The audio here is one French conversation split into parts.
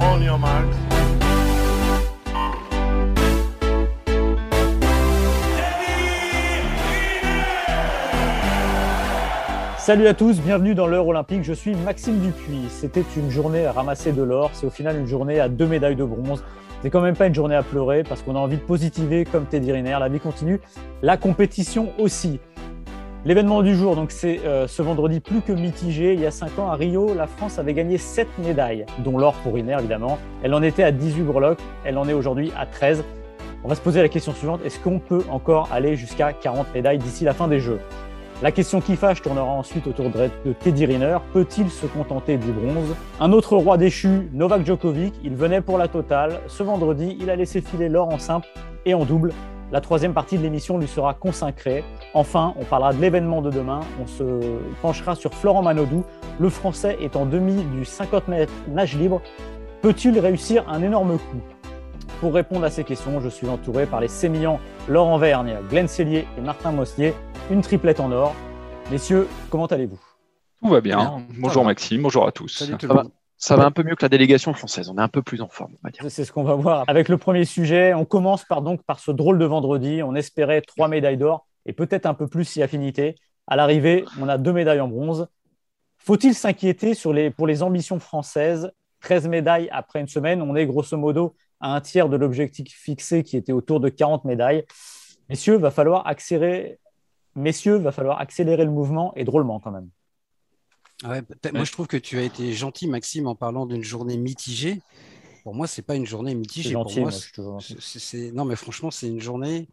On your marks. Salut à tous, bienvenue dans l'heure olympique. Je suis Maxime Dupuis. C'était une journée à ramasser de l'or. C'est au final une journée à deux médailles de bronze. C'est quand même pas une journée à pleurer parce qu'on a envie de positiver comme Teddy Riner. La vie continue, la compétition aussi. L'événement du jour, donc c'est euh, ce vendredi plus que mitigé. Il y a cinq ans à Rio, la France avait gagné sept médailles, dont l'or pour Riner évidemment. Elle en était à 18 breloques, elle en est aujourd'hui à 13. On va se poser la question suivante est-ce qu'on peut encore aller jusqu'à 40 médailles d'ici la fin des Jeux? La question qui fâche tournera ensuite autour de Teddy Riner. Peut-il se contenter du bronze? Un autre roi déchu, Novak Djokovic, il venait pour la totale. Ce vendredi, il a laissé filer l'or en simple et en double. La troisième partie de l'émission lui sera consacrée. Enfin, on parlera de l'événement de demain. On se penchera sur Florent Manodou. Le Français est en demi du 50 mètres nage libre. Peut-il réussir un énorme coup? Pour répondre à ces questions, je suis entouré par les sémillants Laurent Vergne, Glenn Cellier et Martin Mossier une triplette en or. Messieurs, comment allez-vous? Tout va bien. Bonjour Maxime, bonjour à tous. Salut tout ça, va, ça va un peu mieux que la délégation française. On est un peu plus en forme, on va dire. C'est ce qu'on va voir avec le premier sujet. On commence par donc par ce drôle de vendredi. On espérait trois médailles d'or et peut-être un peu plus si affinité. À l'arrivée, on a deux médailles en bronze. Faut-il s'inquiéter sur les, pour les ambitions françaises? 13 médailles après une semaine. On est grosso modo à un tiers de l'objectif fixé qui était autour de 40 médailles. Messieurs, va falloir accélérer, messieurs, va falloir accélérer le mouvement et drôlement quand même. Ouais, moi, je trouve que tu as été gentil, Maxime, en parlant d'une journée mitigée. Pour moi, c'est pas une journée mitigée. Gentil, Pour moi, non, mais franchement, c'est une journée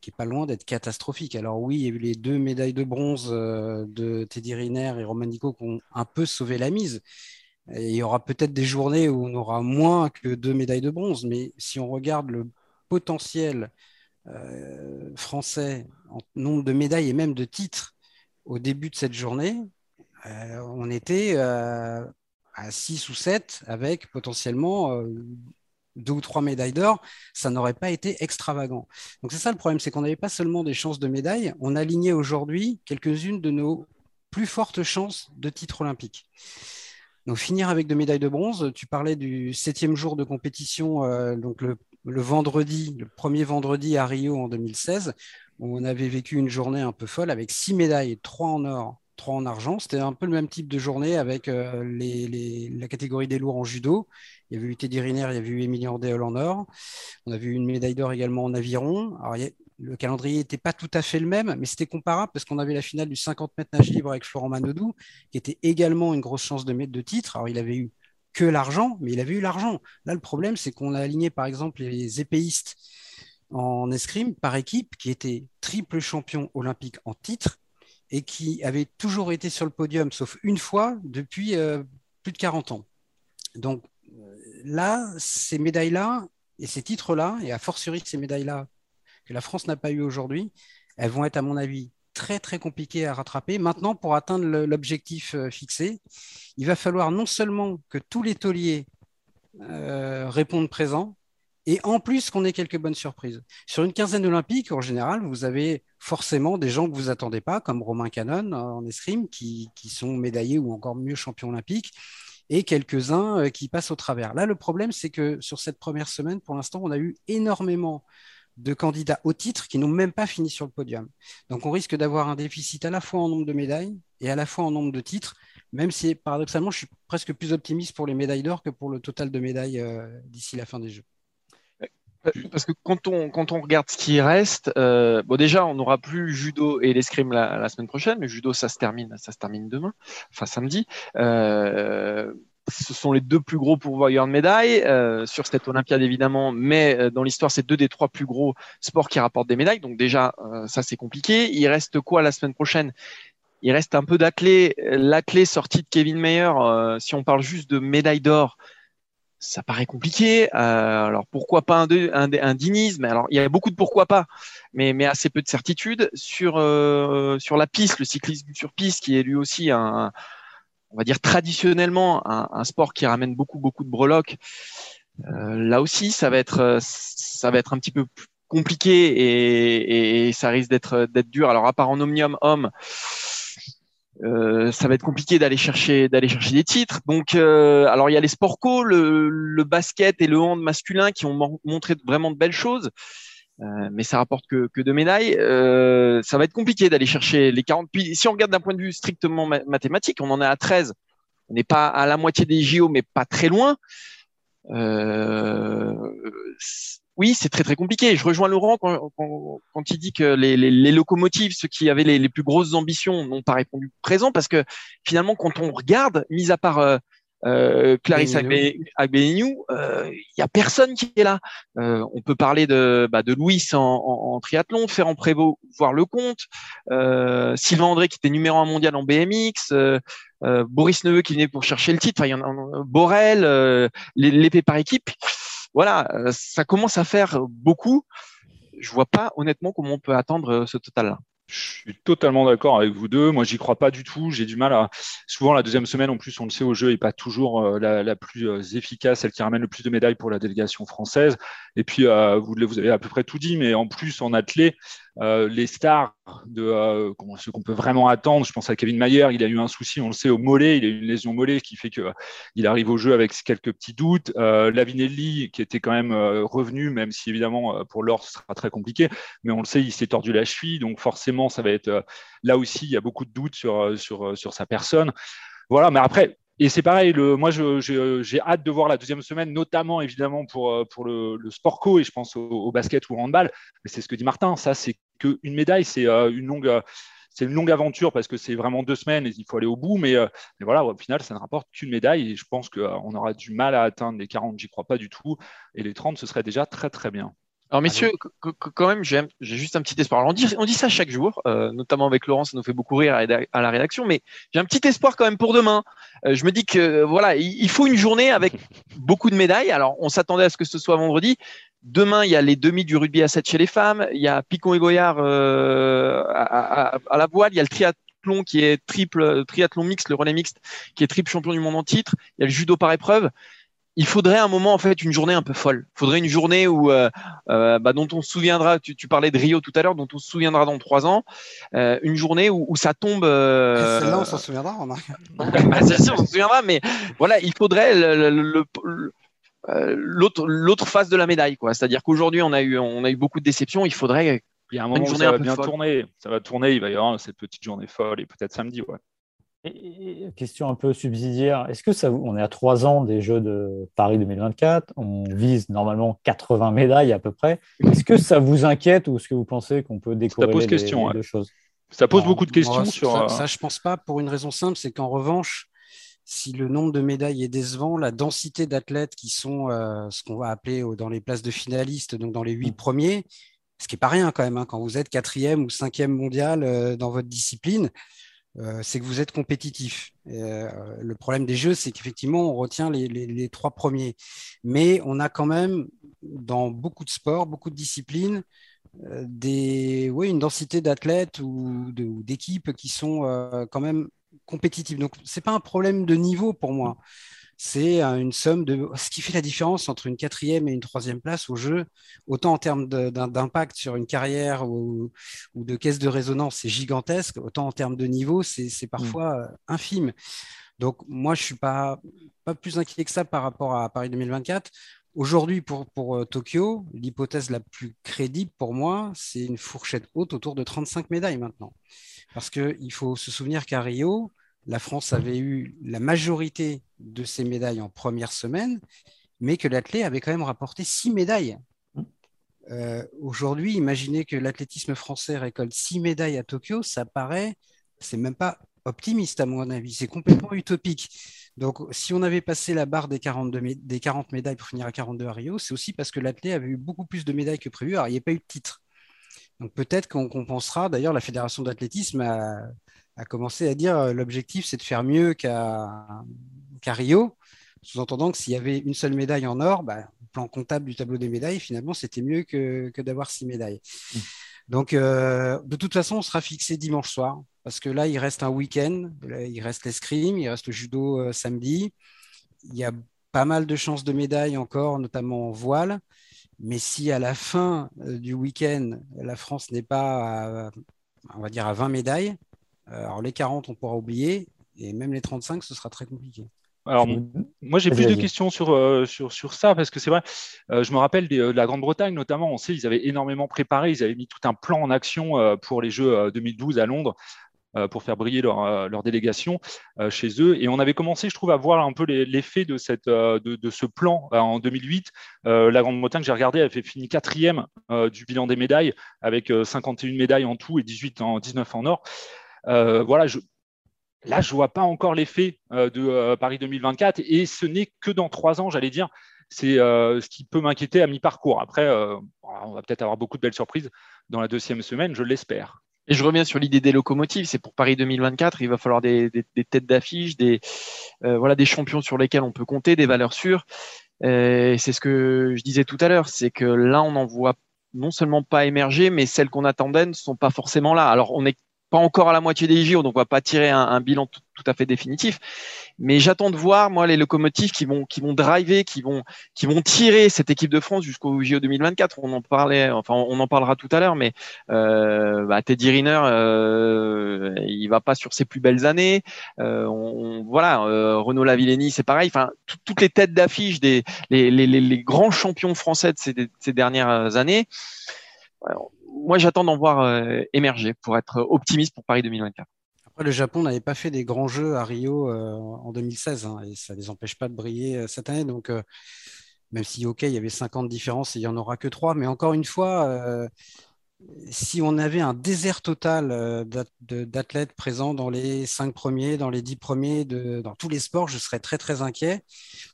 qui est pas loin d'être catastrophique. Alors oui, il y a eu les deux médailles de bronze euh, de Teddy Riner et Roman Nico qui ont un peu sauvé la mise. Et il y aura peut-être des journées où on aura moins que deux médailles de bronze, mais si on regarde le potentiel euh, français en nombre de médailles et même de titres au début de cette journée, euh, on était euh, à 6 ou 7 avec potentiellement deux ou trois médailles d'or, ça n'aurait pas été extravagant. Donc c'est ça le problème, c'est qu'on n'avait pas seulement des chances de médailles, on alignait aujourd'hui quelques-unes de nos plus fortes chances de titre olympique. Donc finir avec deux médailles de bronze, tu parlais du septième jour de compétition, donc le le vendredi, le premier vendredi à Rio en 2016, où on avait vécu une journée un peu folle avec six médailles, trois en or, trois en argent. C'était un peu le même type de journée avec euh, la catégorie des lourds en judo. Il y avait eu Teddy Riner, il y avait eu Emilien Déol en or. On avait eu une médaille d'or également en aviron. Le calendrier n'était pas tout à fait le même, mais c'était comparable parce qu'on avait la finale du 50 mètres nage libre avec Florent Manodou, qui était également une grosse chance de mettre de titre. Alors, il avait eu que l'argent, mais il avait eu l'argent. Là, le problème, c'est qu'on a aligné, par exemple, les épéistes en escrime par équipe, qui étaient triple champion olympique en titre et qui avaient toujours été sur le podium, sauf une fois, depuis euh, plus de 40 ans. Donc euh, là, ces médailles-là et ces titres-là, et a fortiori ces médailles-là que la France n'a pas eu aujourd'hui, elles vont être, à mon avis, très très compliqué à rattraper. Maintenant, pour atteindre l'objectif euh, fixé, il va falloir non seulement que tous les tauliers répondent présents, et en plus qu'on ait quelques bonnes surprises. Sur une quinzaine olympique, en général, vous avez forcément des gens que vous attendez pas, comme Romain Canon euh, en escrime, qui, sont médaillés ou encore mieux champions olympiques, et quelques-uns qui passent au travers. Là, le problème, c'est que sur cette première semaine, pour l'instant, on a eu énormément de candidats au titre qui n'ont même pas fini sur le podium. Donc on risque d'avoir un déficit à la fois en nombre de médailles et à la fois en nombre de titres, même si paradoxalement je suis presque plus optimiste pour les médailles d'or que pour le total de médailles euh, d'ici la fin des Jeux. Parce que quand on, quand on regarde ce qui reste, euh, bon déjà on n'aura plus judo et l'escrime la, la, semaine prochaine, mais judo ça se termine, ça se termine demain, enfin samedi. Euh, ce sont les deux plus gros pourvoyeurs de médailles euh, sur cette Olympiade évidemment, mais euh, dans l'histoire, c'est deux des trois plus gros sports qui rapportent des médailles. Donc déjà, euh, ça c'est compliqué. Il reste quoi la semaine prochaine? Il reste un peu d'athlée. L'athlée sortie de Kevin Mayer, euh, si on parle juste de médaille d'or, ça paraît compliqué. Euh, alors pourquoi pas un, un, un dinisme Alors il y a beaucoup de pourquoi pas, mais, mais assez peu de certitude sur euh, sur la piste, le cyclisme sur piste, qui est lui aussi un, on va dire traditionnellement un, un sport qui ramène beaucoup beaucoup de breloques. Euh, là aussi, ça va être ça va être un petit peu compliqué et, et ça risque d'être d'être dur. Alors à part en omnium homme. Euh, ça va être compliqué d'aller chercher d'aller chercher des titres. Donc, euh, alors il y a les sport co, le, le, basket et le hand masculin qui ont montré vraiment de belles choses, euh, mais ça rapporte que, que deux médailles. Euh, ça va être compliqué d'aller chercher les 40. Puis, si on regarde d'un point de vue strictement mathématique, on en est à 13. On n'est pas à la moitié des JO, mais pas très loin. Euh, oui, c'est très très compliqué. Je rejoins Laurent quand, quand, quand il dit que les, les, les, locomotives, ceux qui avaient les, les plus grosses ambitions, n'ont pas répondu présent parce que finalement, quand on regarde, mis à part euh, euh, Clarisse Agbenienou, euh, il y a personne qui est là. Euh, on peut parler de, bah, de Louis en, en, en, triathlon, Ferrand Prévost, voir le compte, euh, Sylvain André qui était numéro un mondial en BMX, euh, euh, Boris Neveu qui venait pour chercher le titre, enfin, il y en a, Borel, l'épée par équipe voilà, euh, ça commence à faire beaucoup. Je vois pas honnêtement comment on peut attendre euh, ce total-là. Je suis totalement d'accord avec vous deux. Moi, j'y crois pas du tout. J'ai du mal à. Souvent, la deuxième semaine, en plus, on le sait, au jeu n'est pas toujours euh, la, plus efficace, celle qui ramène le plus de médailles pour la délégation française. Et puis, vous, vous, avez à peu près tout dit, mais en plus, en athlée, euh, les stars de euh, ce qu'on peut vraiment attendre? Je pense à Kevin Mayer, il a eu un souci, on le sait, au mollet, il a eu une lésion mollet qui fait qu'il il arrive au jeu avec quelques petits doutes. Euh, Lavinelli, qui était quand même euh, revenu, même si évidemment pour l'or ce sera très compliqué, mais on le sait, il s'est tordu la cheville, donc forcément ça va être là aussi, il y a beaucoup de doutes sur, sur, sur sa personne. Voilà, mais après, et c'est pareil, le, moi j'ai hâte de voir la deuxième semaine, notamment évidemment pour, euh, pour le, le sport co et je pense au, au basket ou au handball. Mais c'est ce que dit Martin, ça c'est qu'une médaille, c'est euh, une longue. c'est une longue aventure parce que c'est vraiment deux semaines et il faut aller au bout, mais, euh, mais voilà, au final, ça ne rapporte qu'une médaille et je pense qu'on aura du mal à atteindre les 40, j'y crois pas du tout, et les 30, ce serait déjà très très bien. Alors messieurs, quand même, j'ai juste un petit espoir. Alors, on, dit, on dit ça chaque jour, euh, notamment avec Laurent, ça nous fait beaucoup rire à, la rédaction, mais j'ai un petit espoir quand même pour demain. Euh, je me dis que voilà, il faut une journée avec beaucoup de médailles. Alors, on s'attendait à ce que ce soit vendredi. Demain, il y a les demi du rugby à 7 chez les femmes. Il y a Picon et Goyard euh, à, à, à, la voile. Il y a le triathlon qui est triple, triathlon mixte, le relais mixte, qui est triple champion du monde en titre. Il y a le judo par épreuve il faudrait un moment en fait une journée un peu folle. Il faudrait une journée où euh, euh, bah, dont on se souviendra. Tu, tu, parlais de Rio tout à l'heure, dont on se souviendra dans trois ans. Euh, une journée où, où ça tombe. Euh... Celle-là, on s'en souviendra, bah, Celle-ci, on s'en souviendra, mais voilà, il faudrait le, le, le, euh, l'autre l'autre face de la médaille, quoi. C'est-à-dire qu'aujourd'hui, on a eu on a eu beaucoup de déceptions. Il faudrait. Il y a un moment où ça va bien folle. tourner. Ça va tourner. Il va y avoir cette petite journée folle et peut-être samedi, ouais. Et, question un peu subsidiaire, est-ce que ça, on est à trois ans des Jeux de Paris 2024, on vise normalement 80 médailles à peu près. Est-ce que ça vous inquiète ou est-ce que vous pensez qu'on peut découvrir pose les, question, les ouais. deux choses? Ça pose beaucoup de questions moi, sur. Ça, ça, je pense pas pour une raison simple, c'est qu'en revanche, si le nombre de médailles est décevant, la densité d'athlètes qui sont euh, ce qu'on va appeler dans les places de finalistes, donc dans les huit mmh. premiers, ce qui n'est pas rien quand même, hein, quand vous êtes quatrième ou cinquième mondial euh, dans votre discipline, euh, c'est que vous êtes compétitif. Le problème des jeux, c'est qu'effectivement, on retient les, les, les, trois premiers. Mais on a quand même, dans beaucoup de sports, beaucoup de disciplines, des, une densité d'athlètes ou d'équipes qui sont quand même compétitives. Donc, ce n'est pas un problème de niveau pour moi c'est une somme de ce qui fait la différence entre une quatrième et une troisième place au jeu, autant en termes d'impact sur une carrière ou, ou, de caisse de résonance, c'est gigantesque, autant en termes de niveau, c'est parfois mmh. infime. Donc moi, je suis pas, pas plus inquiet que ça par rapport à Paris 2024. Aujourd'hui, pour, pour euh, Tokyo, l'hypothèse la plus crédible pour moi, c'est une fourchette haute autour de 35 médailles maintenant. Parce qu'il faut se souvenir qu'à Rio, la France avait eu la majorité de ses médailles en première semaine, mais que l'athlète avait quand même rapporté six médailles. Euh, Aujourd'hui, imaginez que l'athlétisme français récolte six médailles à Tokyo, ça paraît, c'est même pas optimiste à mon avis, c'est complètement utopique. Donc, si on avait passé la barre des, 42 des 40 médailles pour finir à 42 à Rio, c'est aussi parce que l'athlète avait eu beaucoup plus de médailles que prévu. Alors, il n'y a pas eu de titre. Donc peut-être qu'on compensera. D'ailleurs, la Fédération d'athlétisme a, commencé à dire l'objectif, c'est de faire mieux qu'à Rio, sous-entendant que s'il y avait une seule médaille en or, bah, plan comptable du tableau des médailles, finalement, c'était mieux que, d'avoir six médailles. Mmh. Donc, euh, de toute façon, on sera fixé dimanche soir, parce que là, il reste un week-end, il reste l'escrime, il reste le judo euh, samedi. Il y a pas mal de chances de médailles encore, notamment en voile. Mais si à la fin euh, du week-end, la France n'est pas, on va dire, à 20 médailles, alors les 40, on pourra oublier, et même les 35, ce sera très compliqué. Alors, moi, j'ai plus de questions sur, euh, sur, sur, ça, parce que c'est vrai, euh, je me rappelle de, la Grande-Bretagne, notamment, on sait, ils avaient énormément préparé, ils avaient mis tout un plan en action euh, pour les Jeux 2012 à Londres, pour faire briller leur, leur délégation chez eux. Et on avait commencé, je trouve, à voir un peu l'effet de, cette, de, de, ce plan en 2008. la Grande-Bretagne, j'ai regardé, elle fait fini quatrième du bilan des médailles, avec 51 médailles en tout et 18 en, 19 en or. voilà, je, Là, je ne vois pas encore l'effet euh, de euh, Paris 2024 et ce n'est que dans trois ans, j'allais dire. C'est euh, ce qui peut m'inquiéter à mi-parcours. Après, on va peut-être avoir beaucoup de belles surprises dans la deuxième semaine, je l'espère. Et je reviens sur l'idée des locomotives. C'est pour Paris 2024, il va falloir des, têtes d'affiche, des, voilà, des champions sur lesquels on peut compter, des valeurs sûres. c'est ce que je disais tout à l'heure, c'est que là, on n'en voit non seulement pas émerger, mais celles qu'on attendait ne sont pas forcément là. Alors, on est pas encore à la moitié des JO, donc on va pas tirer un, bilan tout, à fait définitif. Mais j'attends de voir moi les locomotives qui vont qui vont driver, qui vont qui vont tirer cette équipe de France jusqu'au JO 2024. On en parlait, enfin on en parlera tout à l'heure, mais euh, bah, Teddy Riner, euh, il va pas sur ses plus belles années. Euh, on, voilà, euh, Renaud Lavillenie, c'est pareil. Enfin toutes les têtes d'affiche des les, les, les, grands champions français de ces, ces dernières années moi, j'attends d'en voir euh, émerger pour être optimiste pour Paris 2024. Après, le Japon n'avait pas fait des grands jeux à Rio euh, en 2016 hein, et ça ne les empêche pas de briller euh, cette année. Donc, même si, OK, il y avait 50 différences et il n'y en aura que 3, mais encore une fois, si on avait un désert total d'athlètes présents dans les 5 premiers, dans les 10 premiers, dans tous les sports, je serais très, très inquiet.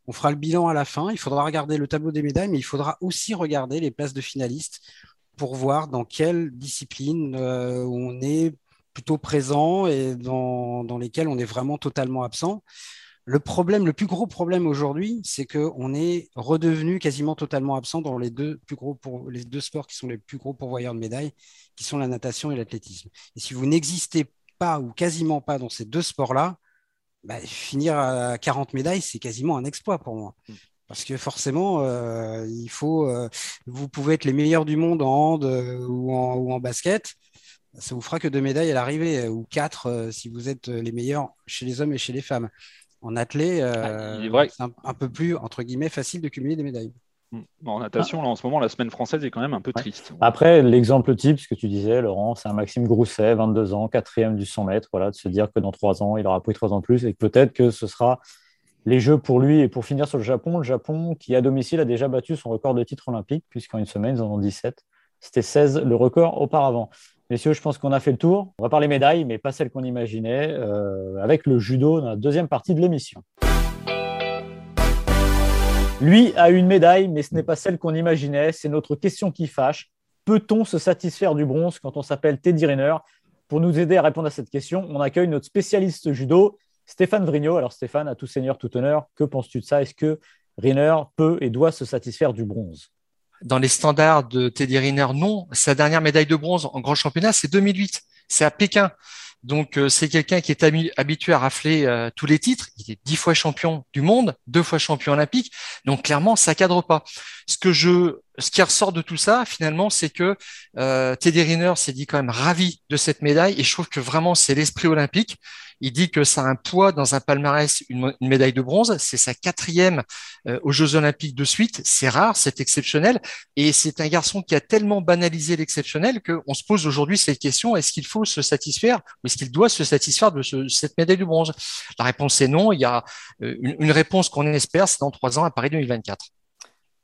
On fera le bilan à la fin. Il faudra regarder le tableau des médailles, mais il faudra aussi regarder les places de finalistes pour voir dans quelle discipline euh, on est plutôt présent et dans, lesquelles on est vraiment totalement absent. Le problème, le plus gros problème aujourd'hui, c'est qu'on est redevenu quasiment totalement absent dans les deux, plus gros les deux sports qui sont les plus gros pourvoyeurs de médailles, qui sont la natation et l'athlétisme. Et si vous n'existez pas ou quasiment pas dans ces deux sports-là, bah, finir à 40 médailles, c'est quasiment un exploit pour moi. Mm. Parce que forcément, euh, il faut, euh, vous pouvez être les meilleurs du monde en hand euh, ou, en, basket. Ça vous fera que deux médailles à l'arrivée, ou quatre si vous êtes les meilleurs chez les hommes et chez les femmes. En athlée, ah, c'est un, peu plus, entre guillemets, facile de cumuler des médailles. Hmm. En natation, là, en ce moment, la semaine française est quand même un peu triste. Après, l'exemple type, ce que tu disais, Laurent, c'est un Maxime Grousset, 22 ans, quatrième du 100 mètres, voilà, de se dire que dans trois ans, il aura pris trois ans de plus et que peut-être que ce sera les Jeux pour lui et pour finir sur le Japon. Le Japon, qui à domicile a déjà battu son record de titres olympiques, puisqu'en une semaine, ils en ont 17. C'était 16 le record auparavant. Messieurs, je pense qu'on a fait le tour. On va parler médailles, mais pas celles qu'on imaginait, euh, avec le judo dans la deuxième partie de l'émission. Lui a une médaille, mais ce n'est pas celle qu'on imaginait. C'est notre question qui fâche. Peut-on se satisfaire du bronze quand on s'appelle Teddy Riner? Pour nous aider à répondre à cette question, on accueille notre spécialiste judo, Stéphane Vrignot. Alors Stéphane, à tout seigneur, tout honneur, que penses-tu de ça? Est-ce que Riner peut et doit se satisfaire du bronze? Dans les standards de Teddy Riner, non. Sa dernière médaille de bronze en grand championnat, c'est 2008. C'est à Pékin. Donc euh, c'est quelqu'un qui est habitué à rafler euh, tous les titres. Il est dix fois champion du monde, deux fois champion olympique. Donc clairement, ça cadre pas. Ce que je, ce qui ressort de tout ça, finalement, c'est que euh, Teddy Riner s'est dit quand même ravi de cette médaille. Et je trouve que vraiment c'est l'esprit olympique. Il dit que ça a un poids dans un palmarès, une, médaille de bronze. C'est sa quatrième euh, aux Jeux Olympiques de suite. C'est rare, c'est exceptionnel. Et c'est un garçon qui a tellement banalisé l'exceptionnel qu'on se pose aujourd'hui cette question est-ce qu'il faut se satisfaire ou est-ce qu'il doit se satisfaire de cette médaille de bronze? La réponse est non. Il y a euh, une, une réponse qu'on espère, c'est dans trois ans à Paris 2024.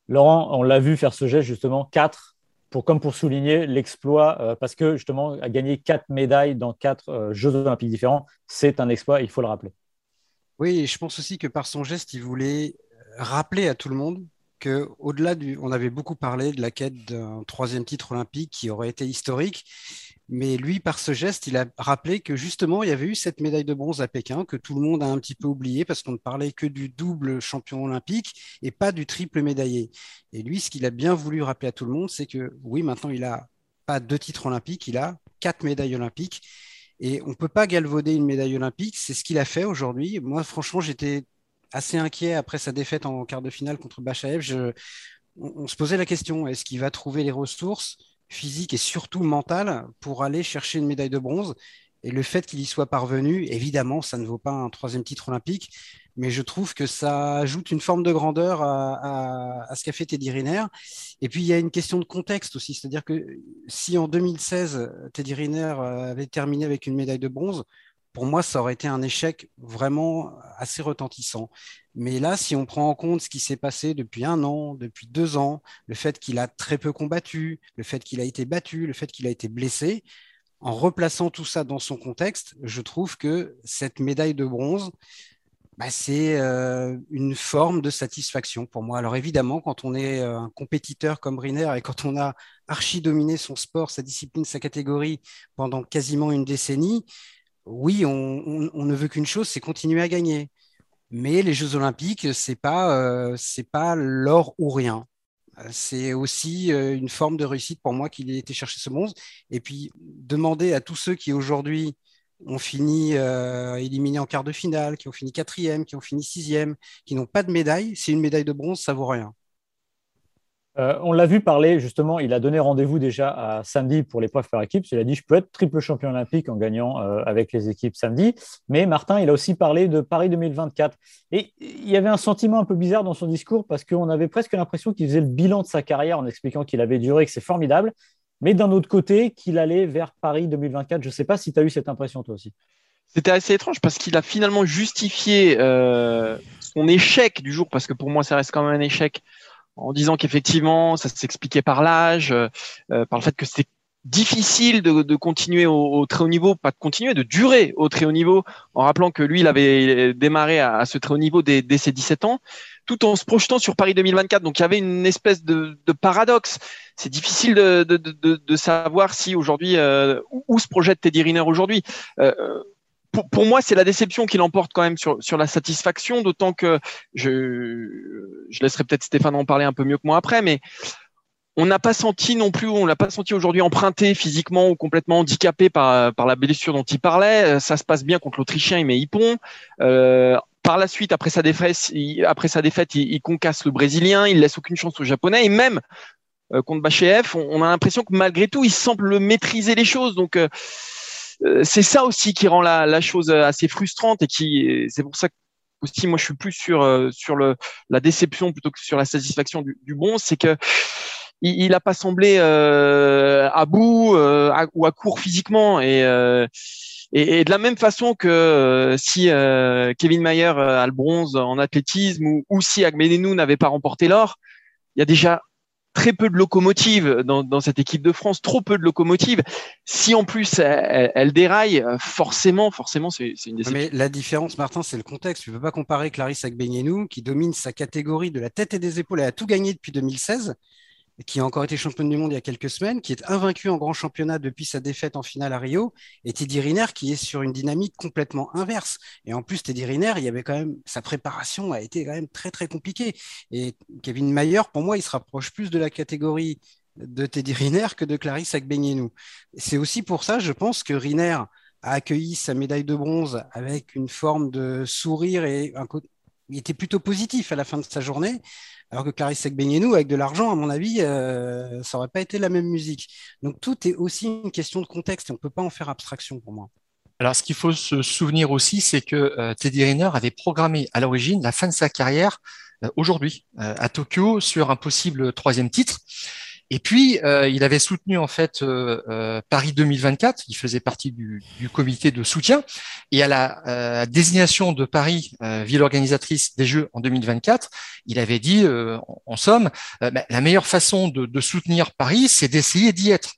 Laurent, on l'a vu faire ce geste justement, quatre comme pour souligner l'exploit, euh, parce que justement, à gagner quatre médailles dans quatre euh, Jeux olympiques différents, c'est un exploit, il faut le rappeler. Oui, je pense aussi que par son geste, il voulait rappeler à tout le monde que au-delà du, on avait beaucoup parlé de la quête d'un troisième titre olympique qui aurait été historique, mais lui, par ce geste, il a rappelé que justement, il y avait eu cette médaille de bronze à Pékin que tout le monde a un petit peu oublié parce qu'on ne parlait que du double champion olympique et pas du triple médaillé. Et lui, ce qu'il a bien voulu rappeler à tout le monde, c'est que oui, maintenant, il a pas deux titres olympiques, il a quatre médailles olympiques. Et on ne peut pas galvauder une médaille olympique. C'est ce qu'il a fait aujourd'hui. Moi, franchement, j'étais assez inquiet après sa défaite en quart de finale contre Bachaev. on, se posait la question est-ce qu'il va trouver les ressources? Physiques et surtout mentales pour aller chercher une médaille de bronze Et le fait qu'il y soit parvenu, évidemment, ça ne vaut pas un troisième titre olympique, mais je trouve que ça ajoute une forme de grandeur à, ce qu'a fait Teddy Riner. Et puis, il y a une question de contexte aussi, c'est-à-dire que si en 2016, Teddy Riner avait terminé avec une médaille de bronze, pour moi, ça aurait été un échec vraiment assez retentissant. Mais là, si on prend en compte ce qui s'est passé depuis un an, depuis deux ans, le fait qu'il a très peu combattu, le fait qu'il a été battu, le fait qu'il a été blessé, en replaçant tout ça dans son contexte, je trouve que cette médaille de bronze, bah, c'est euh, une forme de satisfaction pour moi. Alors évidemment, quand on est euh, un compétiteur comme Riner et quand on a archi dominé son sport, sa discipline, sa catégorie pendant quasiment une décennie, oui, on, ne veut qu'une chose, c'est continuer à gagner. Mais les Jeux Olympiques, c'est pas euh, pas l'or ou rien. C'est aussi euh, une forme de réussite pour moi qu'il ait été chercher ce bronze. Et puis demander à tous ceux qui aujourd'hui ont fini euh, éliminés en quart de finale, qui ont fini quatrième, qui ont fini sixième, qui n'ont pas de médaille, c'est une médaille de bronze, ça vaut rien. Euh, on l'a vu parler, justement, il a donné rendez-vous déjà à samedi pour l'épreuve par équipe. Il a dit Je peux être triple champion olympique en gagnant euh, avec les équipes samedi. Mais Martin, il a aussi parlé de Paris 2024. Et il y avait un sentiment un peu bizarre dans son discours parce qu'on avait presque l'impression qu'il faisait le bilan de sa carrière en expliquant qu'il avait duré, que c'est formidable. Mais d'un autre côté, qu'il allait vers Paris 2024. Je ne sais pas si tu as eu cette impression toi aussi. C'était assez étrange parce qu'il a finalement justifié euh, son échec du jour, parce que pour moi, ça reste quand même un échec en disant qu'effectivement, ça s'expliquait par l'âge, euh, par le fait que c'était difficile de, continuer au, très haut niveau, pas de continuer, de durer au très haut niveau, en rappelant que lui, il avait démarré à, ce très haut niveau dès, dès, ses 17 ans, tout en se projetant sur Paris 2024. Donc il y avait une espèce de, paradoxe. C'est difficile de, savoir si aujourd'hui, euh, où, se projette Teddy Riner aujourd'hui. Euh, pour, moi, c'est la déception qui l'emporte quand même sur, sur la satisfaction, d'autant que je, je laisserai peut-être Stéphane en parler un peu mieux que moi après, mais on n'a pas senti non plus, on l'a pas senti aujourd'hui emprunté physiquement ou complètement handicapé par, par la blessure dont il parlait. Ça se passe bien contre l'Autrichien, il met Hippon. Euh, par la suite, après sa défaite, il, après sa défaite, il, concasse le Brésilien, il laisse aucune chance au Japonais et même euh, contre Bachev, on, on, a l'impression que malgré tout, il semble maîtriser les choses. Donc euh, euh, c'est ça aussi qui rend la, chose assez frustrante et qui c'est pour ça que aussi moi je suis plus sur euh, sur le la déception plutôt que sur la satisfaction du, bon. C'est que il, a pas semblé euh, à bout ou à court physiquement. Et, et, de la même façon que si Kevin Mayer a le bronze en athlétisme ou, ou si Agmenenou n'avait pas remporté l'or il y a déjà très peu de locomotives dans, cette équipe de France, trop peu de locomotives. Si en plus elle, déraille, forcément, forcément, c'est une déception. Mais la différence, Martin, c'est le contexte. Tu ne peux pas comparer Clarisse Agbenienou, qui domine sa catégorie de la tête et des épaules. Elle a tout gagné depuis 2016 qui a encore été championne du monde il y a quelques semaines, qui est invaincu en grand championnat depuis sa défaite en finale à Rio, et Teddy Riner qui est sur une dynamique complètement inverse. Et en plus, Teddy Riner, il y avait quand même sa préparation a été quand même très très compliquée. Et Kevin Mayer, pour moi, il se rapproche plus de la catégorie de Teddy Riner que de Clarisse Agbenienou. C'est aussi pour ça, je pense, que Riner a accueilli sa médaille de bronze avec une forme de sourire et un il était plutôt positif à la fin de sa journée. Alors que Clarisse Beignenou, avec de l'argent, à mon avis, euh, ça n'aurait pas été la même musique. Donc tout est aussi une question de contexte et on ne peut pas en faire abstraction pour moi. Alors, ce qu'il faut se souvenir aussi, c'est que euh, Teddy Riner avait programmé à l'origine la fin de sa carrière euh, aujourd'hui à Tokyo sur un possible troisième titre. Et puis, euh, il avait soutenu en fait euh, euh, Paris 2024. Il faisait partie du, du, comité de soutien. Et à la désignation de Paris, ville organisatrice des Jeux en 2024, il avait dit, en somme, bah, la meilleure façon de, de soutenir Paris, c'est d'essayer d'y être.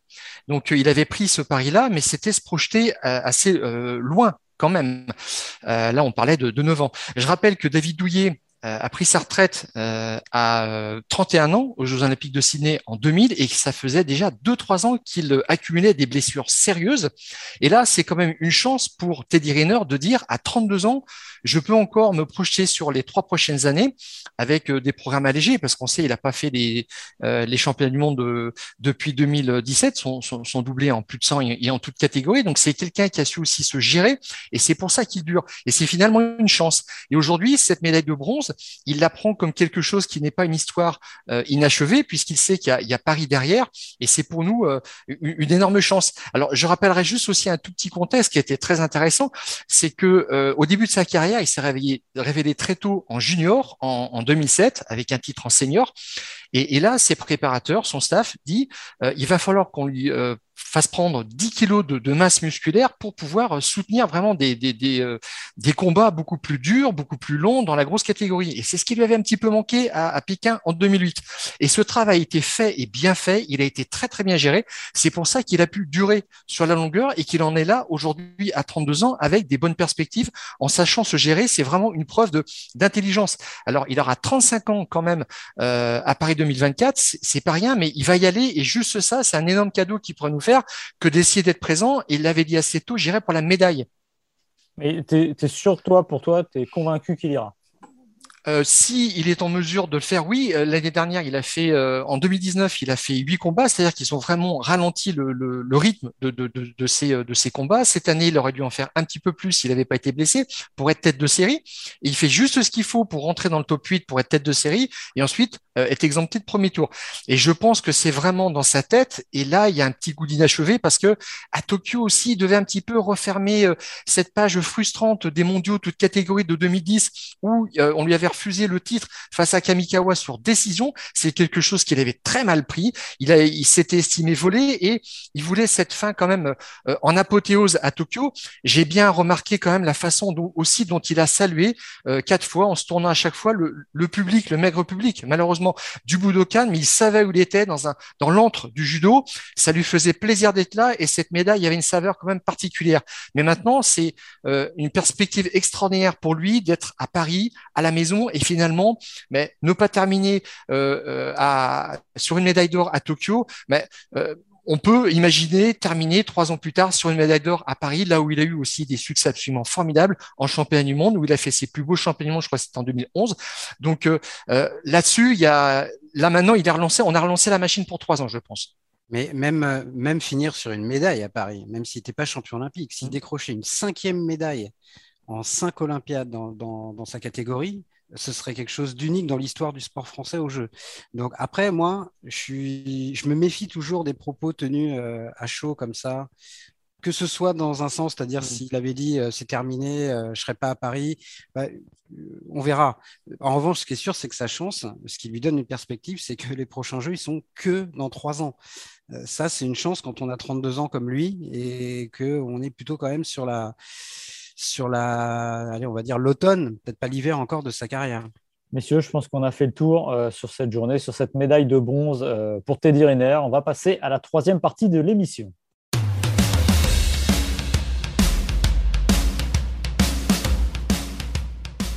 Donc, il avait pris ce pari-là, mais c'était se projeter assez loin quand même. là, on parlait de, de 9 ans. Je rappelle que David Douillet a pris sa retraite à 31 ans aux Jeux Olympiques de Sydney en 2000 et ça faisait déjà 2-3 ans qu'il accumulait des blessures sérieuses. Et là, c'est quand même une chance pour Teddy Riner de dire à 32 ans, je peux encore me projeter sur les trois prochaines années avec des programmes allégés parce qu'on sait il n'a pas fait les, les championnats du monde depuis 2017, sont, sont, sont, doublés en plus de 100 et en toute catégorie. Donc c'est quelqu'un qui a su aussi se gérer et c'est pour ça qu'il dure. Et c'est finalement une chance. Et aujourd'hui, cette médaille de bronze, il la prend comme quelque chose qui n'est pas une histoire euh, inachevée puisqu'il sait qu'il y, a Paris derrière et c'est pour nous euh, une, énorme chance. Alors je rappellerai juste aussi un tout petit contexte qui été très intéressant, c'est que euh, au début de sa carrière, il s'est révélé très tôt en junior en, en 2007 avec un titre en senior. Et, là, ses préparateurs, son staff dit, il va falloir qu'on lui fasse prendre 10 kilos de, masse musculaire pour pouvoir euh, soutenir vraiment des, des, euh, des, combats beaucoup plus durs, beaucoup plus longs dans la grosse catégorie. Et c'est ce qui lui avait un petit peu manqué à, à, Pékin en 2008. Et ce travail a été fait et bien fait. Il a été très très bien géré. C'est pour ça qu'il a pu durer sur la longueur et qu'il en est là aujourd'hui à 32 ans avec des bonnes perspectives en sachant se gérer. C'est vraiment une preuve d'intelligence. Alors il aura 35 ans quand même euh, à Paris 2024. C'est pas rien, mais il va y aller et juste ça, c'est un énorme cadeau qu'il pourrait nous faire que d'essayer d'être présent. Et il l'avait dit assez tôt, j'irai pour la médaille. Mais tu es, sûr, toi, pour toi, tu es convaincu qu'il ira? Euh, si il est en mesure de le faire, oui. Euh, L'année dernière, il a fait euh, en 2019, il a fait huit combats, c'est-à-dire qu'ils ont vraiment ralenti le, le, le rythme de, de, de, de, ces, de ces combats. Cette année, il aurait dû en faire un petit peu plus s'il n'avait pas été blessé pour être tête de série. Et il fait juste ce qu'il faut pour rentrer dans le top 8 pour être tête de série et ensuite euh, être exempté de premier tour. Et je pense que c'est vraiment dans sa tête. Et là, il y a un petit goût d'inachevé parce que à Tokyo aussi, il devait un petit peu refermer euh, cette page frustrante des mondiaux toute catégorie de 2010 où euh, on lui avait refusé le titre face à Kamikawa sur décision. C'est quelque chose qu'il avait très mal pris. Il, s'était estimé volé et il voulait cette fin quand même en apothéose à Tokyo. J'ai bien remarqué quand même la façon dont, aussi dont il a salué quatre fois en se tournant à chaque fois le public, le maigre public. Malheureusement, du Budokan, mais il savait où il était dans un dans l'antre du judo. Ça lui faisait plaisir d'être là et cette médaille avait une saveur quand même particulière. Mais maintenant, c'est euh, une perspective extraordinaire pour lui d'être à Paris, à la maison et finalement, mais ne pas terminer euh, euh, à, sur une médaille d'or à Tokyo, mais euh, on peut imaginer terminer trois ans plus tard sur une médaille d'or à Paris, là où il a eu aussi des succès absolument formidables en championnat du monde, où il a fait ses plus beaux championnats du monde, je crois que c'était en 2011. Donc euh, euh, là-dessus, il y a là maintenant, il a relancé, on a relancé la machine pour trois ans, je pense. Mais même, même finir sur une médaille à Paris, même s'il n'était pas champion olympique, s'il décrochait une cinquième médaille en cinq Olympiades dans, dans, dans sa catégorie, ce serait quelque chose d'unique dans l'histoire du sport français au jeu. Donc après, moi, je, suis, je me méfie toujours des propos tenus euh, à chaud comme ça, que ce soit dans un sens, c'est-à-dire mmh. s'il avait dit euh, c'est terminé, euh, je serai pas à Paris, bah, on verra. En revanche, ce qui est sûr, c'est que sa chance, ce qui lui donne une perspective, c'est que les prochains jeux, ils sont que dans trois ans. Euh, ça, c'est une chance quand on a 32 ans comme lui et que on est plutôt quand même sur la sur la, va l'automne, peut-être pas l'hiver encore de sa carrière. Messieurs, je pense qu'on a fait le tour euh, sur cette journée, sur cette médaille de bronze euh, pour Teddy Riner. On va passer à la troisième partie de l'émission.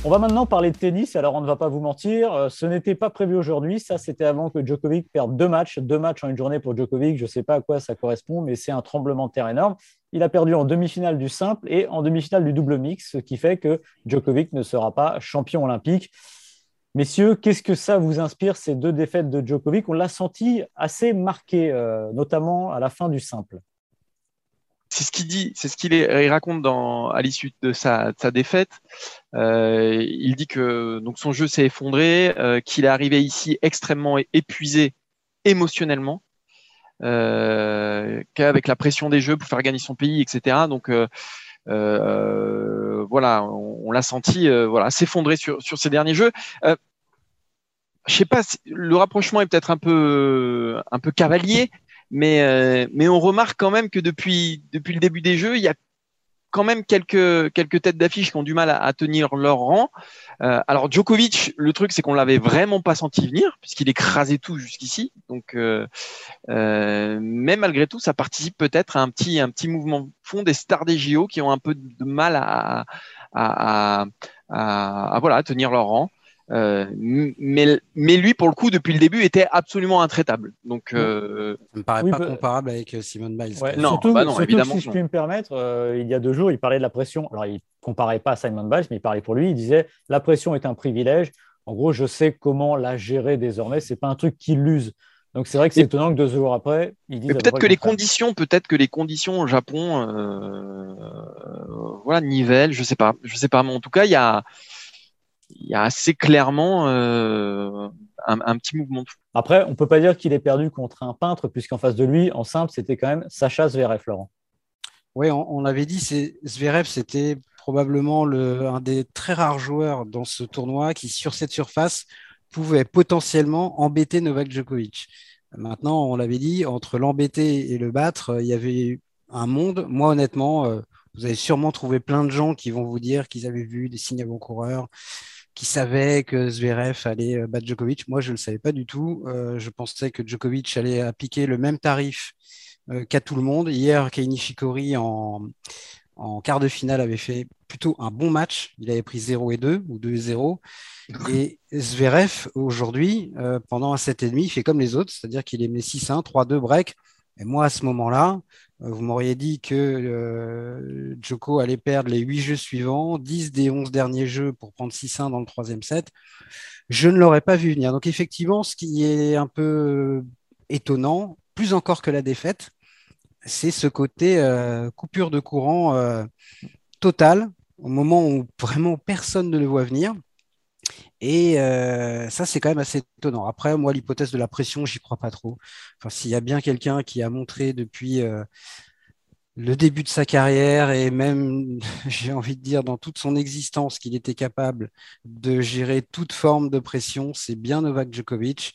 On va maintenant parler de tennis. Alors, on ne va pas vous mentir, euh, ce n'était pas prévu aujourd'hui. Ça, c'était avant que Djokovic perde deux matchs, deux matchs en une journée pour Djokovic. Je ne sais pas à quoi ça correspond, mais c'est un tremblement de terre énorme. Il a perdu en demi-finale du simple et en demi-finale du double mix, ce qui fait que Djokovic ne sera pas champion olympique. Messieurs, qu'est-ce que ça vous inspire, ces deux défaites de Djokovic? On l'a senti assez marqué, euh, notamment à la fin du simple. C'est ce qu'il dit, c'est ce qu'il raconte à l'issue de sa, défaite. Euh, il dit que donc son jeu s'est effondré, euh, qu'il est arrivé ici extrêmement épuisé émotionnellement, euh, qu'avec la pression des jeux pour faire gagner son pays, etc. Donc euh, euh, voilà, on, l'a senti voilà s'effondrer sur, ces derniers jeux. je sais pas, le rapprochement est peut-être un peu un peu cavalier, mais, euh, mais on remarque quand même que depuis, depuis le début des jeux, il y a quand même quelques, quelques têtes d'affiche qui ont du mal à, tenir leur rang. Euh, alors Djokovic, le truc c'est qu'on l'avait vraiment pas senti venir puisqu'il écrasait tout jusqu'ici. Donc, euh, euh, mais malgré tout, ça participe peut-être à un petit, un petit mouvement fond des stars des JO qui ont un peu de mal à, à, à, à voilà, à tenir leur rang. Euh, mais, mais lui, pour le coup, depuis le début, était absolument intraitable. Donc, euh... ça me paraît pas bah, comparable avec euh, Simon Biles. non, surtout, bah non évidemment. Si je puis me permettre, euh, il y a deux jours, il parlait de la pression. Alors, il comparait pas à Simon Biles, mais il parlait pour lui. Il disait la pression est un privilège. En gros, je sais comment la gérer désormais. C'est pas un truc qui l'use. Donc c'est vrai que c'est étonnant que deux jours après, ils disent. Peut-être que les conditions, peut-être que les conditions au Japon, euh, voilà, nivellent. Je sais pas, je sais pas. Mais en tout cas, il y a, il y a assez clairement euh, un, petit mouvement. Après, on peut pas dire qu'il est perdu contre un peintre, puisqu'en face de lui, en simple, c'était quand même Sacha Zverev, Laurent. Oui, on, on avait dit, Zverev, c'était probablement le, un des très rares joueurs dans ce tournoi qui, sur cette surface, pouvait potentiellement embêter Novak Djokovic. Maintenant, on l'avait dit, entre l'embêter et le battre, il y avait un monde. Moi, honnêtement, euh, vous avez sûrement trouvé plein de gens qui vont vous dire qu'ils avaient vu des signes avant-coureurs, qui savaient que Zverev allait euh, battre Djokovic. Moi, je ne le savais pas du tout. Euh, je pensais que Djokovic allait appliquer le même tarif qu'à tout le monde. Hier, Kei Nishikori en, en quart de finale avait fait plutôt un bon match. Il avait pris 0 et 2 ou 2 et 0. Et Zverev, aujourd'hui, euh, pendant un 7,5, il fait comme les autres, c'est-à-dire qu'il est mis 6-1, 3-2 break. Et moi, à ce moment-là, euh, vous m'auriez dit que euh, Joko allait perdre les 8 jeux suivants, 10 des 11 derniers jeux pour prendre 6-1 dans le troisième set. Je ne l'aurais pas vu venir. Donc, effectivement, ce qui est un peu étonnant, plus encore que la défaite, c'est ce côté coupure de courant total au moment où vraiment personne ne le voit venir. Et euh, ça, c'est quand même assez étonnant. Après, moi, l'hypothèse de la pression, j'y crois pas trop. Enfin, s'il y a bien quelqu'un qui a montré depuis euh, le début de sa carrière et même, j'ai envie de dire, dans toute son existence, qu'il était capable de gérer toute forme de pression, c'est bien Novak Djokovic.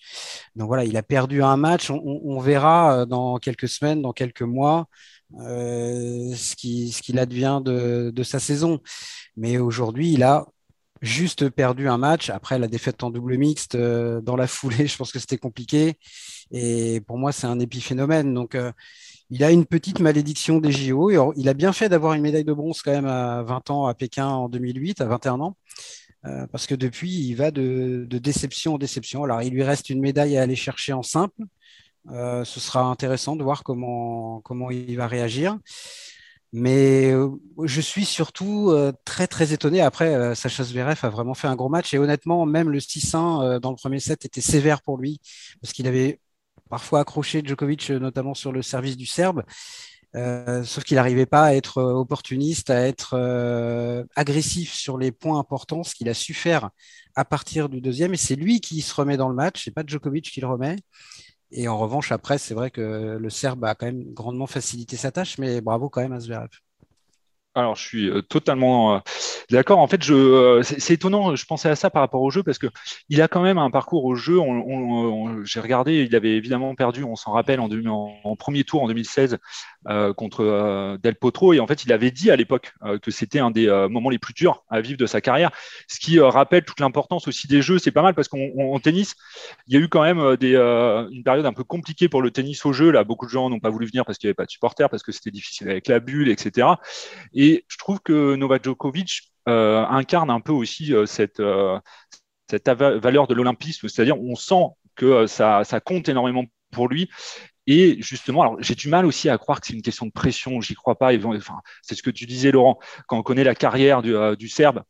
Donc voilà, il a perdu un match. On, verra euh, dans quelques semaines, dans quelques mois, ce qu'il ce qu'il advient de, de sa saison. Mais aujourd'hui, il a juste perdu un match. Après la défaite en double mixte, euh, dans la foulée, je pense que c'était compliqué. Et pour moi, c'est un épiphénomène. Donc, euh, il a une petite malédiction des JO. Il a bien fait d'avoir une médaille de bronze quand même à 20 ans à Pékin en 2008, à 21 ans. Euh, parce que depuis, il va de, de, déception en déception. Alors, il lui reste une médaille à aller chercher en simple. ce sera intéressant de voir comment, comment il va réagir. Mais je suis surtout très très étonné. Après, Sacha Zverev a vraiment fait un gros match et honnêtement, même le 6-1 dans le premier set était sévère pour lui parce qu'il avait parfois accroché Djokovic, notamment sur le service du Serbe. sauf qu'il n'arrivait pas à être opportuniste, à être agressif sur les points importants, ce qu'il a su faire à partir du deuxième. Et c'est lui qui se remet dans le match, c'est pas Djokovic qui le remet. Et en revanche, après, c'est vrai que le Serbe a quand même grandement facilité sa tâche, mais bravo quand même à Zverev. Alors, je suis euh, totalement euh, d'accord. En fait, je, euh, c'est étonnant. Je pensais à ça par rapport au jeu parce que il a quand même un parcours au jeu. J'ai regardé, il avait évidemment perdu, on s'en rappelle, en, en, premier tour en 2016 contre Del Potro. Et en fait, il avait dit à l'époque que c'était un des moments les plus durs à vivre de sa carrière. Ce qui rappelle toute l'importance aussi des jeux. C'est pas mal parce qu'en tennis, il y a eu quand même une période un peu compliquée pour le tennis au jeu. Là, beaucoup de gens n'ont pas voulu venir parce qu'il n'y avait pas de supporters, parce que c'était difficile avec la bulle, etc. Et je trouve que Novak Djokovic euh, incarne un peu aussi euh, cette, euh, cette valeur de l'olympisme, c'est-à-dire on sent que ça, ça compte énormément pour lui. Et justement, alors j'ai du mal aussi à croire que c'est une question de pression, j'y crois pas. C'est ce que tu disais, Laurent, quand on connaît la carrière du, du Serbe,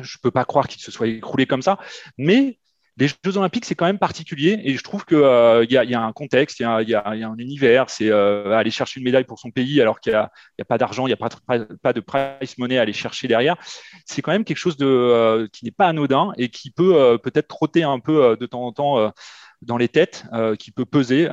je peux pas croire qu'il se soit écroulé comme ça. Mais les Jeux Olympiques, c'est quand même particulier et je trouve qu'il euh, y, a un contexte, il y, a un univers. C'est euh, aller chercher une médaille pour son pays alors qu'il n'y a, pas d'argent, il n'y a pas, de price money à aller chercher derrière. C'est quand même quelque chose euh, qui n'est pas anodin et qui peut peut-être trotter un peu de temps en temps dans les têtes, qui peut peser.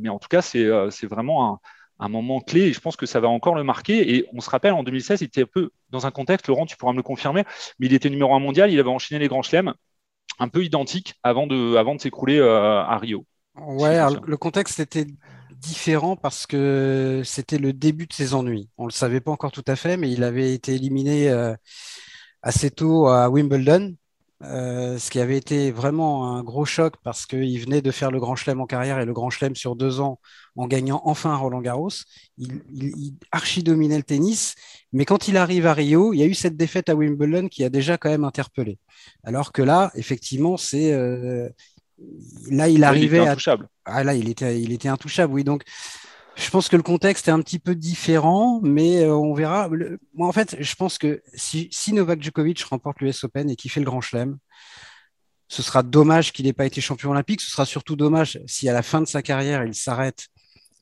mais en tout cas, c'est vraiment un, un moment clé et je pense que ça va encore le marquer. Et on se rappelle, en 2016, il était un peu dans un contexte, Laurent, tu pourras me le confirmer, mais il était numéro un mondial, il avait enchaîné les grands chelems un peu identique avant de, avant de s'écrouler euh, à Rio. Ouais, le contexte était différent parce que c'était le début de ses ennuis. On ne le savait pas encore tout à fait, mais il avait été éliminé euh, assez tôt à Wimbledon. Euh, ce qui avait été vraiment un gros choc parce qu'il venait de faire le Grand Chelem en carrière et le Grand Chelem sur deux ans en gagnant enfin Roland Garros. Il, il, archi dominait le tennis, mais quand il arrive à Rio, il y a eu cette défaite à Wimbledon qui a déjà quand même interpellé. Alors que là, effectivement, c'est euh, là il arrivait il intouchable. à ah là il était il était intouchable. Oui, donc je pense que le contexte est un petit peu différent, mais euh, on verra. moi, en fait, je pense que si, si Novak Djokovic remporte l'US Open et qu'il fait le Grand Chelem, ce sera dommage qu'il n'ait pas été champion olympique. Ce sera surtout dommage si à la fin de sa carrière, il s'arrête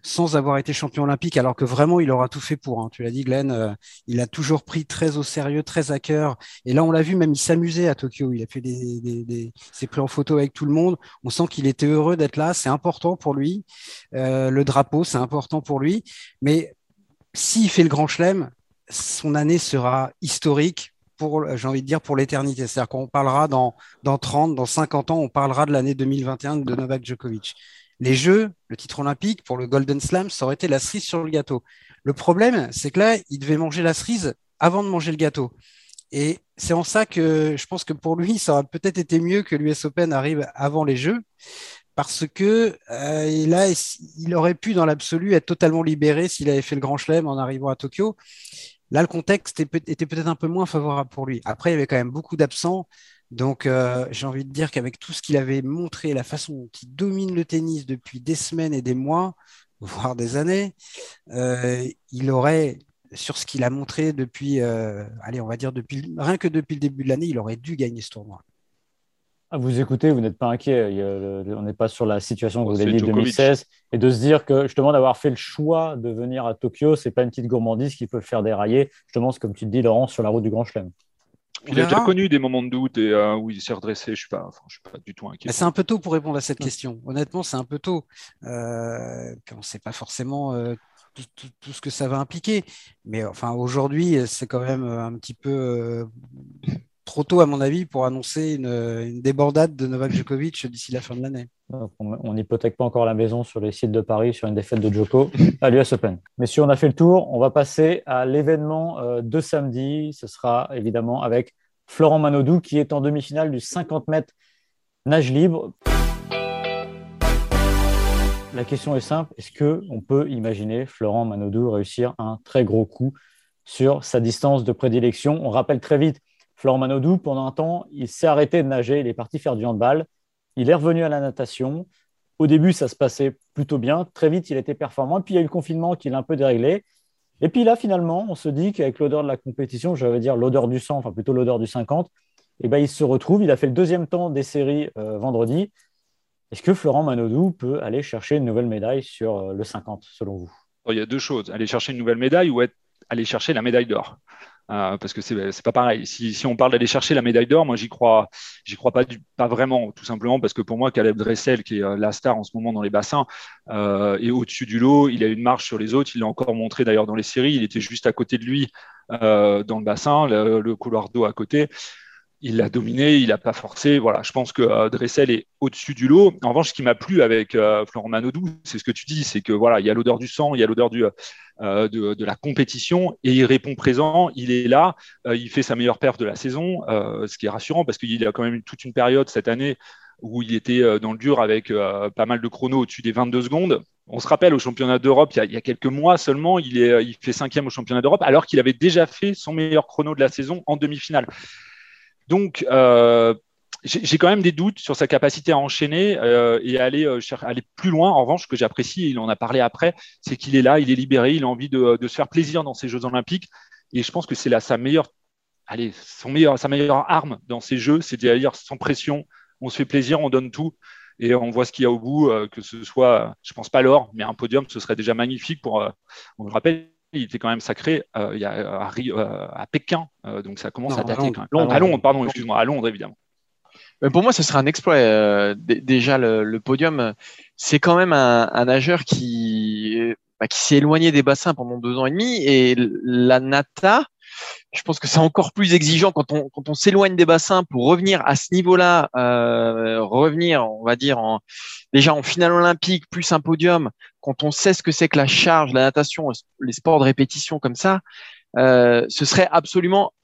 sans avoir été champion olympique, alors que vraiment il aura tout fait pour. Hein. Tu l'as dit, Glenn, euh, il a toujours pris très au sérieux, très à cœur. Et là, on l'a vu, même il s'amusait à Tokyo. Il a fait des, des, s'est pris en photo avec tout le monde. On sent qu'il était heureux d'être là. C'est important pour lui. Euh, le drapeau, c'est important pour lui. Mais s'il fait le Grand Chelem, son année sera historique pour, j'ai envie de dire, pour l'éternité. C'est-à-dire qu'on parlera dans, dans 30, dans 50 ans, on parlera de l'année 2021 de Novak Djokovic les Jeux, le titre olympique pour le Golden Slam, ça aurait été la cerise sur le gâteau. Le problème, c'est que là, il devait manger la cerise avant de manger le gâteau. Et c'est en ça que je pense que pour lui, ça aurait peut-être été mieux que l'US Open arrive avant les Jeux, parce que euh, là, il aurait pu, dans l'absolu, être totalement libéré s'il avait fait le Grand Chelem en arrivant à Tokyo. Là, le contexte était peut-être un peu moins favorable pour lui. Après, il y avait quand même beaucoup d'absents. Donc, euh, j'ai envie de dire qu'avec tout ce qu'il avait montré, la façon dont il domine le tennis depuis des semaines et des mois, voire des années, euh, il aurait, sur ce qu'il a montré depuis, euh, allez, on va dire depuis, rien que depuis le début de l'année, il aurait dû gagner ce tournoi. Ah, vous écoutez, vous n'êtes pas inquiet. on n'est pas sur la situation que vous avez dit 2016. Et de se dire que justement d'avoir fait le choix de venir à Tokyo, c'est pas une petite gourmandise qui peut faire dérailler. Justement, comme tu te dis, Laurent, sur la route du Grand Chelem. Il a déjà connu des moments de doute et euh, où il s'est redressé. Je ne suis, pas, suis pas du tout inquiet. C'est un peu tôt pour répondre à cette question. Honnêtement, c'est un peu tôt. Euh, on ne sait pas forcément euh, tout, ce que ça va impliquer. Mais enfin, aujourd'hui, c'est quand même un petit peu trop tôt, à mon avis, pour annoncer une, débordade de Novak Djokovic d'ici la fin de l'année. On n'hypothèque pas encore la maison sur les sites de Paris sur une défaite de Djoko à l'US Open. Messieurs, on a fait le tour. On va passer à l'événement euh, de samedi. Ce sera évidemment avec Florent Manodou qui est en demi-finale du 50 mètres nage libre. La question est simple. Est-ce qu'on peut imaginer Florent Manodou réussir un très gros coup sur sa distance de prédilection? On rappelle très vite Florent Manodou, pendant un temps, il s'est arrêté de nager, il est parti faire du handball. Il est revenu à la natation. Au début, ça se passait plutôt bien. Très vite, il était performant. puis, il y a eu le confinement qui l'a un peu déréglé. Et puis là, finalement, on se dit qu'avec l'odeur de la compétition, je vais dire l'odeur du 100, enfin plutôt l'odeur du 50, eh ben, il se retrouve. Il a fait le deuxième temps des séries euh, vendredi. Est-ce que Florent Manodou peut aller chercher une nouvelle médaille sur euh, le 50, selon vous? Il y a deux choses. Aller chercher une nouvelle médaille ou aller chercher la médaille d'or. Euh, parce que c'est pas pareil. Si, on parle d'aller chercher la médaille d'or, moi j'y crois, j'y crois pas, vraiment, tout simplement parce que pour moi, Caleb Dressel, qui est euh, la star en ce moment dans les bassins, euh, est au-dessus du lot. Il a une marche sur les autres. Il l'a encore montré d'ailleurs dans les séries. Il était juste à côté de lui dans le bassin, le couloir d'eau à côté il l'a dominé, il n'a pas forcé. Voilà, je pense que euh, Dressel est au-dessus du lot. En revanche, ce qui m'a plu avec euh, Florent Manodou, c'est ce que tu dis, c'est que voilà, il y a l'odeur du sang, il y a l'odeur euh, de, la compétition et il répond présent. Il est là, il fait sa meilleure perte de la saison, ce qui est rassurant parce qu'il a quand même toute une période cette année où il était dans le dur avec pas mal de chronos au-dessus des 22 secondes. On se rappelle au championnat d'Europe, il, il, y a quelques mois seulement, il, est, il fait cinquième au championnat d'Europe, alors qu'il avait déjà fait son meilleur chrono de la saison en demi-finale. Donc, euh, j'ai quand même des doutes sur sa capacité à enchaîner euh, et à aller, euh, aller plus loin. En revanche, ce que j'apprécie, il en a parlé après, c'est qu'il est là, il est libéré, il a envie de, se faire plaisir dans ces Jeux Olympiques. Et je pense que c'est là sa meilleure, allez, son meilleur, sa meilleure arme dans ces Jeux, c'est dire sans pression, on se fait plaisir, on donne tout et on voit ce qu'il y a au bout, que ce soit, je pense pas l'or, mais un podium, ce serait déjà magnifique pour, on le rappelle, il était quand même sacré euh, il y a, à, euh, à Pékin, euh, donc ça commence à dater quand même. à Londres, pardon, excuse-moi, à Londres évidemment. Mais pour moi, ce serait un exploit. déjà, le, podium, c'est quand même un, nageur qui, bah, qui s'est éloigné des bassins pendant deux ans et demi. Et la nata, je pense que c'est encore plus exigeant quand on, quand on s'éloigne des bassins pour revenir à ce niveau-là, euh, revenir, on va dire, en, déjà en finale olympique, plus un podium, quand on sait ce que c'est que la charge, la natation, les sports de répétition comme ça, euh, ce serait absolument,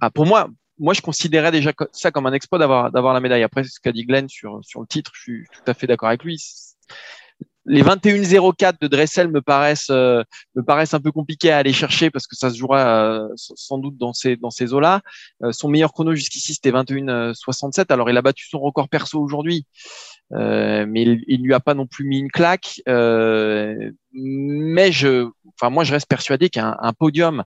ah, pour moi, moi, je considérais déjà ça comme un exploit d'avoir d'avoir la médaille. Après, ce qu'a dit Glenn sur sur le titre, je suis tout à fait d'accord avec lui. Les 21-04 de Dressel me paraissent euh, me paraissent un peu compliqués à aller chercher parce que ça se jouera euh, sans doute dans ces dans ces eaux-là. Son meilleur chrono jusqu'ici c'était 21-67. Alors il a battu son record perso aujourd'hui, mais il, il lui a pas non plus mis une claque. mais je, enfin moi je reste persuadé qu'un podium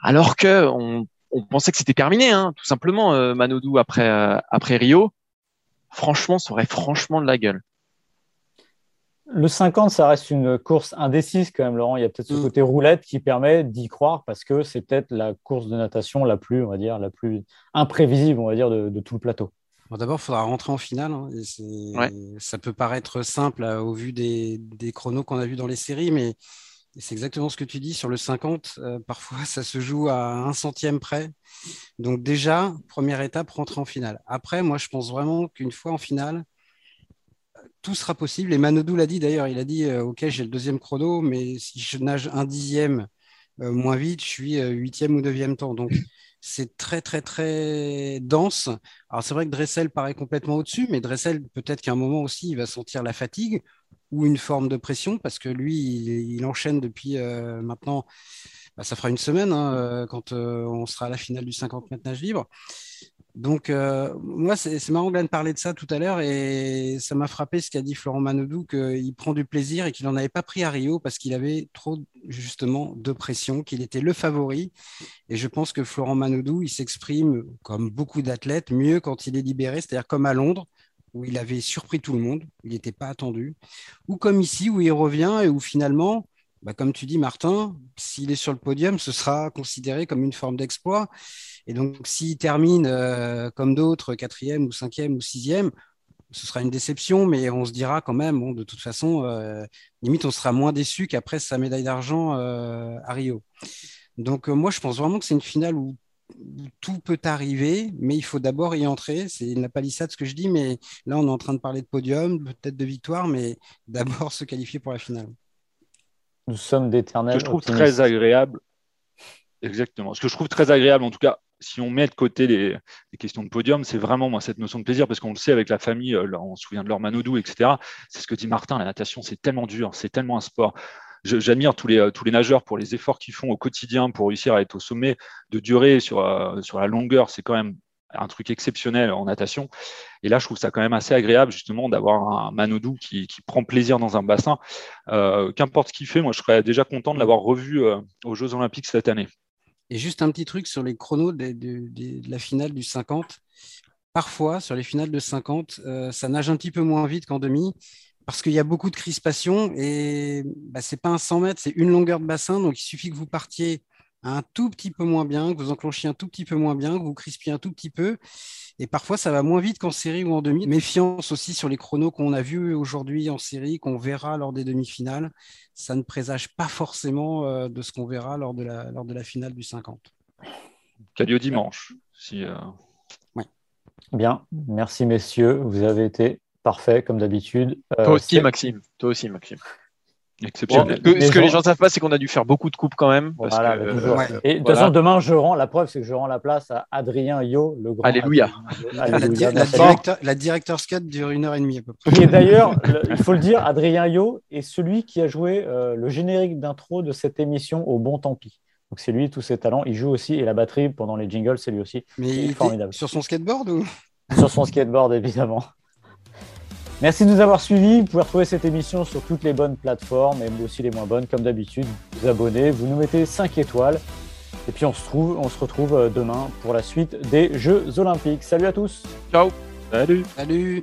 alors que on, on pensait que c'était terminé, hein, tout simplement, euh, Manodou après, euh, après Rio. Franchement, ça aurait franchement de la gueule. Le 50, ça reste une course indécise quand même, Laurent. Il y a peut-être ce mm. côté roulette qui permet d'y croire parce que c'est peut-être la course de natation la plus, on va dire, la plus imprévisible, on va dire, de, tout le plateau. D'abord, il faudra rentrer en finale. Hein, ça peut paraître simple euh, au vu des, des chronos qu'on a vus dans les séries, mais c'est exactement ce que tu dis sur le 50. Euh, parfois, ça se joue à un centième près. Donc déjà, première étape, rentrer en finale. Après, moi, je pense vraiment qu'une fois en finale, tout sera possible. Et Manodou l'a dit d'ailleurs. Il a dit, euh, OK, j'ai le deuxième chrono, mais si je nage un dixième euh, moins vite, je suis huitième ou neuvième temps. Donc c'est très, très, très dense. Alors c'est vrai que Dressel paraît complètement au-dessus, mais Dressel, peut-être qu'à un moment aussi, il va sentir la fatigue ou une forme de pression parce que lui, il, enchaîne depuis euh, maintenant, bah, ça fera une semaine hein, euh, quand euh, on sera à la finale du 50 mètres nage libre. Donc, moi, c'est marrant de parler de ça tout à l'heure et ça m'a frappé ce qu'a dit Florent Manodou, qu'il prend du plaisir et qu'il n'en avait pas pris à Rio parce qu'il avait trop, justement, de pression, qu'il était le favori. Et je pense que Florent Manodou, il s'exprime comme beaucoup d'athlètes mieux quand il est libéré, c'est-à-dire comme à Londres où il avait surpris tout le monde, il n'était pas attendu, ou comme ici, où il revient et où finalement, bah, comme tu dis, Martin, s'il est sur le podium, ce sera considéré comme une forme d'exploit. Et donc, s'il termine euh, comme d'autres, quatrième ou cinquième ou sixième, ce sera une déception, mais on se dira quand même, bon, de toute façon, euh, limite, on sera moins déçu qu'après sa médaille d'argent euh, à Rio. Donc, moi, je pense vraiment que c'est une finale où tout peut arriver, mais il faut d'abord y entrer. C'est la palissade ce que je dis, mais là on est en train de parler de podium, peut-être de victoire, mais d'abord se qualifier pour la finale. Nous sommes d'éternels. Je trouve très agréable, exactement. Ce que je trouve très agréable, en tout cas, si on met de côté les, questions de podium, c'est vraiment moi cette notion de plaisir parce qu'on le sait avec la famille, euh, on se souvient de leur Manodou, etc. C'est ce que dit Martin, la natation, c'est tellement dur, c'est tellement un sport j'admire tous les, tous les nageurs pour les efforts qu'ils font au quotidien pour réussir à être au sommet, de sur, euh, sur la longueur, c'est quand même un truc exceptionnel en natation. Et là, je trouve ça quand même assez agréable justement d'avoir un Manodou qui, prend plaisir dans un bassin. Euh, qu'importe ce qu'il fait, moi, je serais déjà content de l'avoir revu euh, aux Jeux Olympiques cette année. Et juste un petit truc sur les chronos de, la finale du 50. Parfois, sur les finales de 50, ça nage un petit peu moins vite qu'en demi parce qu'il y a beaucoup de crispation et bah, ce n'est pas un 100 mètres, c'est une longueur de bassin. Donc, il suffit que vous partiez un tout petit peu moins bien, que vous enclenchiez un tout petit peu moins bien, que vous crispiez un tout petit peu. Et parfois, ça va moins vite qu'en série ou en demi. Méfiance aussi sur les chronos qu'on a vus aujourd'hui en série, qu'on verra lors des demi-finales. Ça ne présage pas forcément euh, de ce qu'on verra lors de, la, lors de la finale du 50. Calio dimanche. Si, euh, Bien, merci messieurs. Vous avez été parfait, comme d'habitude. Euh, Toi aussi, Maxime. Toi aussi, Maxime. Exceptionnel. ce que les gens ne savent pas, c'est qu'on a dû faire beaucoup de coupes quand même. Et de toute façon, demain, je rends la preuve, c'est que je rends la place à Adrien Yo, le grand. Alléluia. La, directeur cut dure une heure et demie à peu près. Et d'ailleurs, il faut le dire, Adrien Yo est celui qui a joué euh, le générique d'intro de cette émission au bon tant pis. Donc c'est lui, tous ses talents. Il joue aussi et la batterie pendant les jingles, c'est lui aussi. Mais il est formidable. Sur son skateboard ou? Sur son skateboard, évidemment. Merci de nous avoir suivis. Vous pouvez retrouver cette émission sur toutes les bonnes plateformes, et aussi les moins bonnes, comme d'habitude. Vous abonnez, vous nous mettez 5 étoiles. Et puis on se, trouve, on se retrouve euh, demain pour la suite des Jeux Olympiques. Salut à tous. Ciao. Salut. Salut.